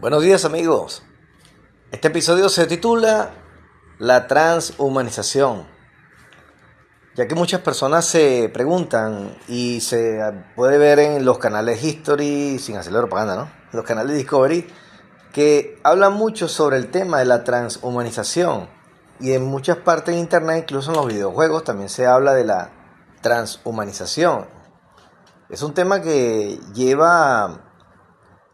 Buenos días amigos. Este episodio se titula La transhumanización. Ya que muchas personas se preguntan y se puede ver en los canales History, sin hacerle propaganda, ¿no? Los canales Discovery, que hablan mucho sobre el tema de la transhumanización. Y en muchas partes de internet, incluso en los videojuegos, también se habla de la transhumanización. Es un tema que lleva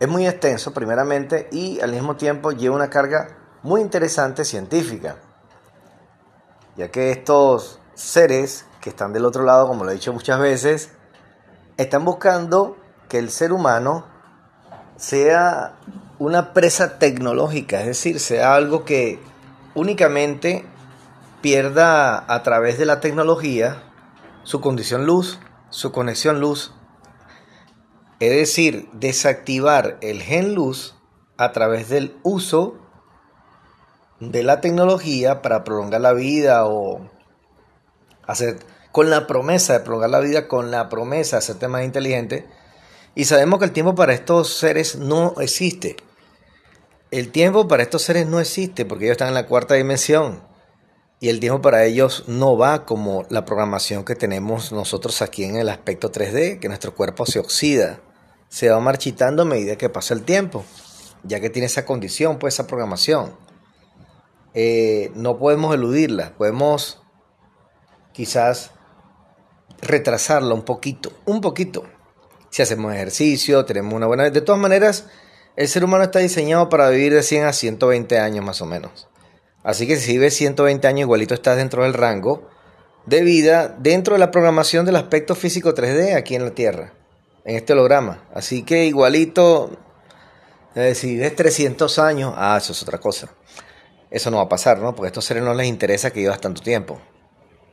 es muy extenso, primeramente, y al mismo tiempo lleva una carga muy interesante científica, ya que estos seres que están del otro lado, como lo he dicho muchas veces, están buscando que el ser humano sea una presa tecnológica, es decir, sea algo que únicamente pierda a través de la tecnología su condición luz, su conexión luz es decir, desactivar el gen luz a través del uso de la tecnología para prolongar la vida o hacer con la promesa de prolongar la vida, con la promesa de hacerte más inteligente. Y sabemos que el tiempo para estos seres no existe. El tiempo para estos seres no existe porque ellos están en la cuarta dimensión. Y el tiempo para ellos no va como la programación que tenemos nosotros aquí en el aspecto 3D, que nuestro cuerpo se oxida se va marchitando a medida que pasa el tiempo, ya que tiene esa condición, pues esa programación. Eh, no podemos eludirla, podemos quizás retrasarla un poquito, un poquito. Si hacemos ejercicio, tenemos una buena... De todas maneras, el ser humano está diseñado para vivir de 100 a 120 años más o menos. Así que si vives 120 años, igualito estás dentro del rango de vida, dentro de la programación del aspecto físico 3D aquí en la Tierra en este holograma. Así que igualito, eh, si ves 300 años, ah, eso es otra cosa. Eso no va a pasar, ¿no? Porque a estos seres no les interesa que vivas tanto tiempo.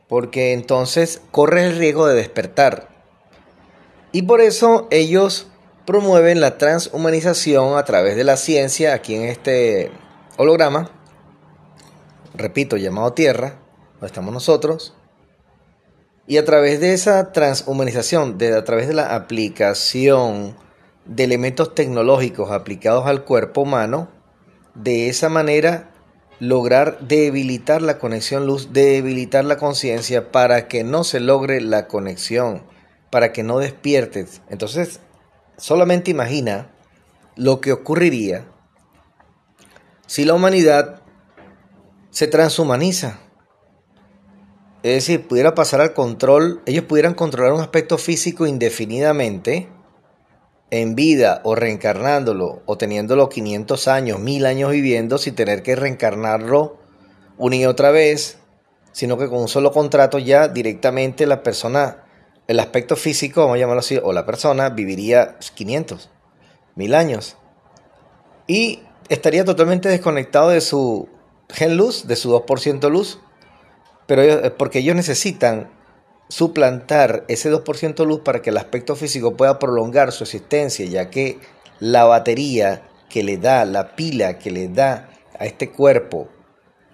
Porque entonces corres el riesgo de despertar. Y por eso ellos promueven la transhumanización a través de la ciencia aquí en este holograma. Repito, llamado Tierra, donde estamos nosotros y a través de esa transhumanización, de, a través de la aplicación de elementos tecnológicos aplicados al cuerpo humano, de esa manera lograr debilitar la conexión luz, debilitar la conciencia para que no se logre la conexión, para que no despiertes. Entonces, solamente imagina lo que ocurriría si la humanidad se transhumaniza. Es decir, pudiera pasar al control, ellos pudieran controlar un aspecto físico indefinidamente en vida o reencarnándolo o teniéndolo 500 años, 1000 años viviendo sin tener que reencarnarlo una y otra vez, sino que con un solo contrato ya directamente la persona, el aspecto físico, vamos a llamarlo así, o la persona viviría 500, 1000 años. Y estaría totalmente desconectado de su gen luz, de su 2% luz pero eh, porque ellos necesitan suplantar ese 2% luz para que el aspecto físico pueda prolongar su existencia, ya que la batería que le da, la pila que le da a este cuerpo,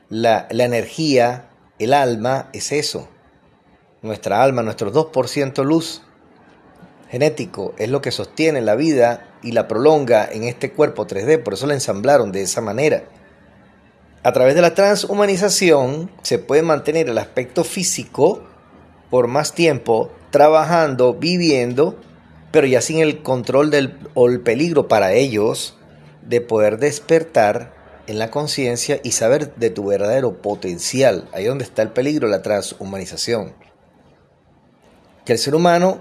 la, la energía, el alma, es eso. Nuestra alma, nuestro 2% luz genético, es lo que sostiene la vida y la prolonga en este cuerpo 3D, por eso la ensamblaron de esa manera. A través de la transhumanización se puede mantener el aspecto físico por más tiempo, trabajando, viviendo, pero ya sin el control del, o el peligro para ellos de poder despertar en la conciencia y saber de tu verdadero potencial. Ahí donde está el peligro, la transhumanización. Que el ser humano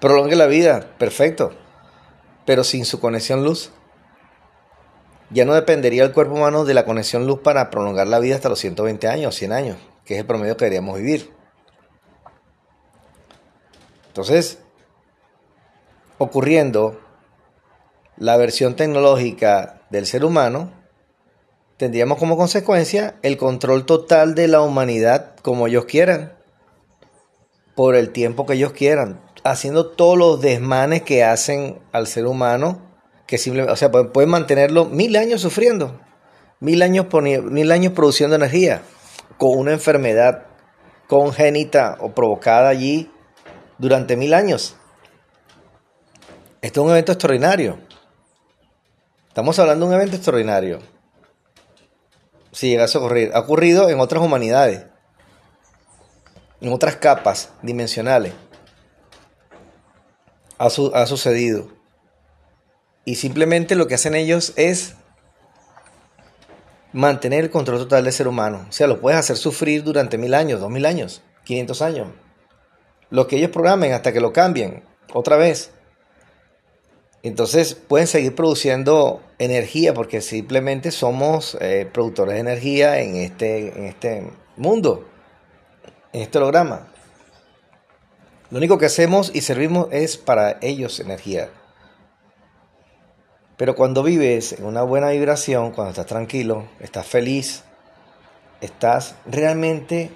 prolongue la vida, perfecto, pero sin su conexión luz ya no dependería el cuerpo humano de la conexión luz para prolongar la vida hasta los 120 años, 100 años, que es el promedio que deberíamos vivir. Entonces, ocurriendo la versión tecnológica del ser humano, tendríamos como consecuencia el control total de la humanidad como ellos quieran, por el tiempo que ellos quieran, haciendo todos los desmanes que hacen al ser humano que simplemente, o sea, pueden mantenerlo mil años sufriendo, mil años, mil años produciendo energía, con una enfermedad congénita o provocada allí durante mil años. Esto es un evento extraordinario. Estamos hablando de un evento extraordinario. Si llegase a ocurrir, ha ocurrido en otras humanidades, en otras capas dimensionales. Ha, ha sucedido. Y simplemente lo que hacen ellos es mantener el control total del ser humano. O sea, lo puedes hacer sufrir durante mil años, dos mil años, 500 años. Lo que ellos programen hasta que lo cambien otra vez. Entonces pueden seguir produciendo energía porque simplemente somos eh, productores de energía en este, en este mundo, en este programa. Lo único que hacemos y servimos es para ellos energía. Pero cuando vives en una buena vibración, cuando estás tranquilo, estás feliz, estás realmente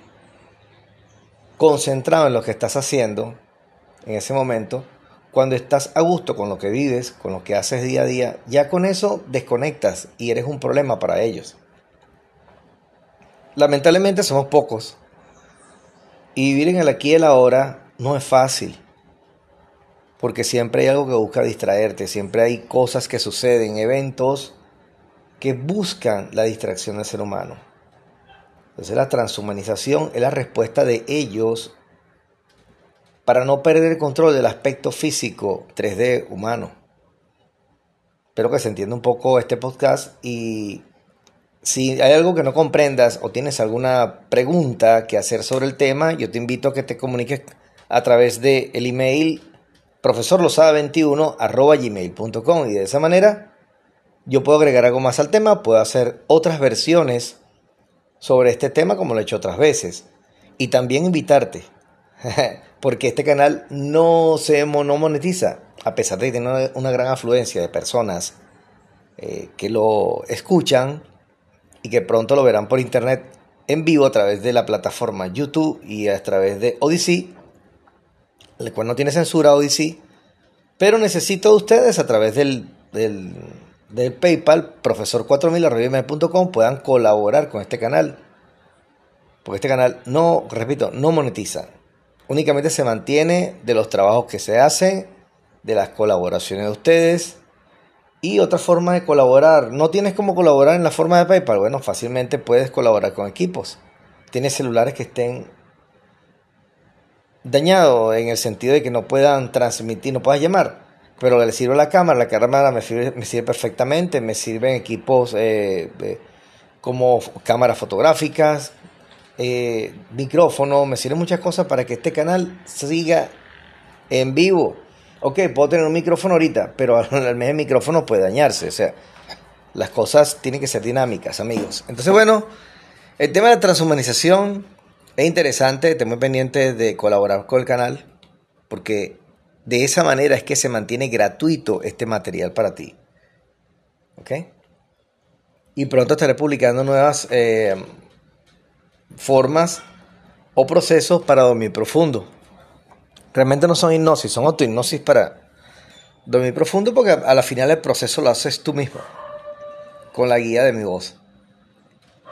concentrado en lo que estás haciendo en ese momento, cuando estás a gusto con lo que vives, con lo que haces día a día, ya con eso desconectas y eres un problema para ellos. Lamentablemente somos pocos. Y vivir en el aquí y el ahora no es fácil. Porque siempre hay algo que busca distraerte, siempre hay cosas que suceden, eventos que buscan la distracción del ser humano. Entonces la transhumanización es la respuesta de ellos para no perder el control del aspecto físico 3D humano. Espero que se entienda un poco este podcast y si hay algo que no comprendas o tienes alguna pregunta que hacer sobre el tema, yo te invito a que te comuniques a través del el email profesorlosada21 gmail.com y de esa manera yo puedo agregar algo más al tema, puedo hacer otras versiones sobre este tema como lo he hecho otras veces. Y también invitarte porque este canal no se monetiza, a pesar de tiene una gran afluencia de personas eh, que lo escuchan y que pronto lo verán por internet en vivo a través de la plataforma YouTube y a través de Odyssey, el cual no tiene censura Odyssey, pero necesito de ustedes a través del, del, PayPal, profesor4000.com, puedan colaborar con este canal. Porque este canal no, repito, no monetiza únicamente se mantiene de los trabajos que se hacen, de las colaboraciones de ustedes y otra forma de colaborar. ¿No tienes cómo colaborar en la forma de PayPal? Bueno, fácilmente puedes colaborar con equipos. Tienes celulares que estén dañados en el sentido de que no puedan transmitir, no puedas llamar. Pero le sirve la cámara, la cámara me sirve, me sirve perfectamente, me sirven equipos eh, como cámaras fotográficas, eh, micrófono, me sirven muchas cosas para que este canal siga en vivo. Ok, puedo tener un micrófono ahorita, pero al mes el micrófono puede dañarse. O sea, las cosas tienen que ser dinámicas, amigos. Entonces, bueno, el tema de la transhumanización es interesante. Estoy muy pendiente de colaborar con el canal, porque de esa manera es que se mantiene gratuito este material para ti. ¿Ok? Y pronto estaré publicando nuevas eh, formas o procesos para dormir profundo. Realmente no son hipnosis, son autohipnosis para dormir profundo porque a la final el proceso lo haces tú mismo, con la guía de mi voz.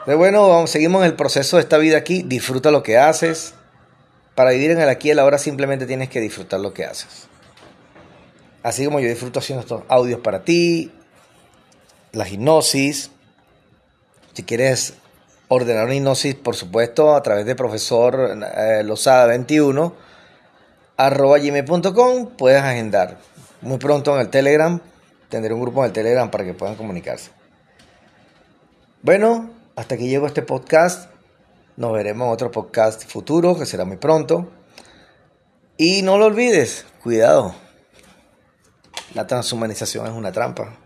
Pero bueno, seguimos en el proceso de esta vida aquí, disfruta lo que haces. Para vivir en el aquí y el ahora simplemente tienes que disfrutar lo que haces. Así como yo disfruto haciendo estos audios para ti, la hipnosis. Si quieres ordenar una hipnosis, por supuesto, a través de profesor eh, Lozada 21 arroba gmail.com puedes agendar. Muy pronto en el Telegram, tendré un grupo en el Telegram para que puedan comunicarse. Bueno, hasta aquí llegó este podcast. Nos veremos en otro podcast futuro, que será muy pronto. Y no lo olvides, cuidado. La transhumanización es una trampa.